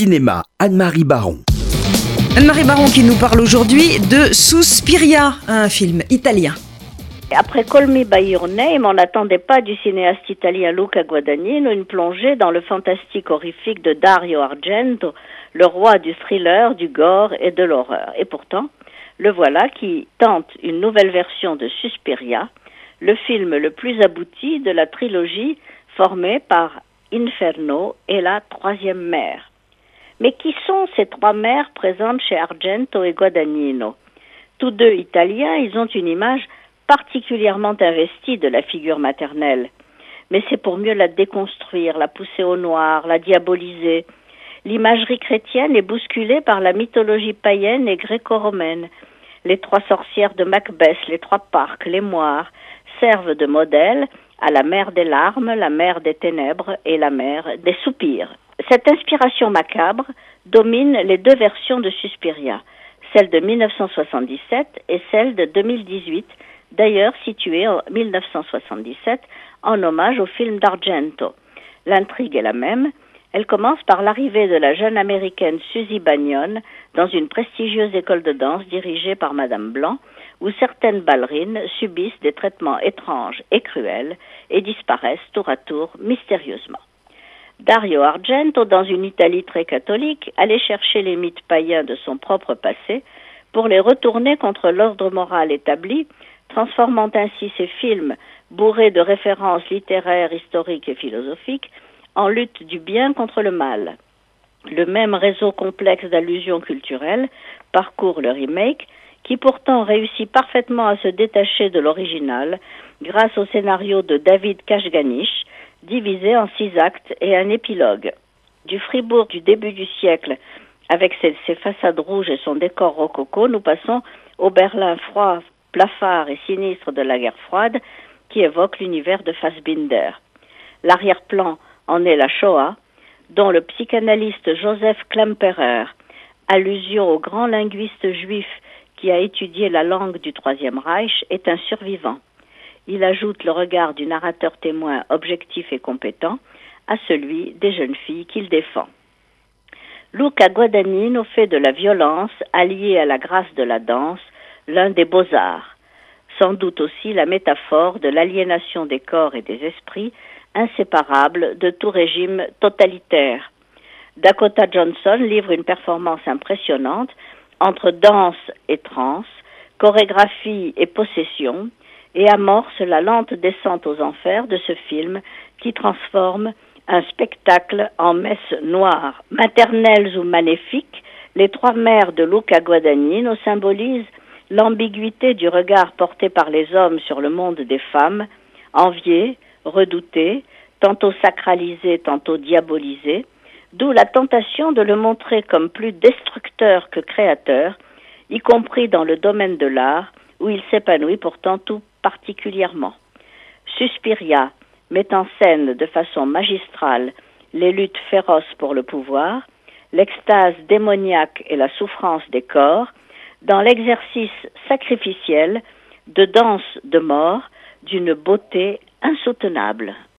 Cinéma, Anne-Marie Baron. Anne-Marie Baron qui nous parle aujourd'hui de Suspiria, un film italien. Après Call Me By Your Name, on n'attendait pas du cinéaste italien Luca Guadagnino une plongée dans le fantastique horrifique de Dario Argento, le roi du thriller, du gore et de l'horreur. Et pourtant, le voilà qui tente une nouvelle version de Suspiria, le film le plus abouti de la trilogie formée par Inferno et la troisième mère. Mais qui sont ces trois mères présentes chez Argento et Guadagnino? Tous deux italiens, ils ont une image particulièrement investie de la figure maternelle. Mais c'est pour mieux la déconstruire, la pousser au noir, la diaboliser. L'imagerie chrétienne est bousculée par la mythologie païenne et gréco-romaine. Les trois sorcières de Macbeth, les trois parcs, les moires, servent de modèle à la mère des larmes, la mère des ténèbres et la mère des soupirs. Cette inspiration macabre domine les deux versions de Suspiria, celle de 1977 et celle de 2018, d'ailleurs située en 1977 en hommage au film d'Argento. L'intrigue est la même. Elle commence par l'arrivée de la jeune américaine Suzy Bagnon dans une prestigieuse école de danse dirigée par Madame Blanc, où certaines ballerines subissent des traitements étranges et cruels et disparaissent tour à tour mystérieusement. Dario Argento, dans une Italie très catholique, allait chercher les mythes païens de son propre passé pour les retourner contre l'ordre moral établi transformant ainsi ses films, bourrés de références littéraires, historiques et philosophiques, en lutte du bien contre le mal. Le même réseau complexe d'allusions culturelles parcourt le remake, qui pourtant réussit parfaitement à se détacher de l'original grâce au scénario de David Kashganich, divisé en six actes et un épilogue. Du Fribourg du début du siècle, avec ses, façades rouges et son décor rococo, nous passons au Berlin froid, blafard et sinistre de la guerre froide qui évoque l'univers de Fassbinder. L'arrière-plan en est la Shoah, dont le psychanalyste Joseph Klemperer, allusion au grand linguiste juif qui a étudié la langue du Troisième Reich, est un survivant. Il ajoute le regard du narrateur témoin objectif et compétent à celui des jeunes filles qu'il défend. Luca Guadagnino fait de la violence, alliée à la grâce de la danse, l'un des beaux-arts, sans doute aussi la métaphore de l'aliénation des corps et des esprits, inséparable de tout régime totalitaire. Dakota Johnson livre une performance impressionnante entre danse et transe, chorégraphie et possession, et amorce la lente descente aux enfers de ce film qui transforme un spectacle en messe noire. Maternelles ou maléfiques, les trois mères de Luca Guadagnino symbolisent l'ambiguïté du regard porté par les hommes sur le monde des femmes, envié, redouté, tantôt sacralisé, tantôt diabolisé, d'où la tentation de le montrer comme plus destructeur que créateur, y compris dans le domaine de l'art, où il s'épanouit pourtant tout particulièrement. Suspiria met en scène de façon magistrale les luttes féroces pour le pouvoir, l'extase démoniaque et la souffrance des corps, dans l'exercice sacrificiel de danse de mort d'une beauté insoutenable.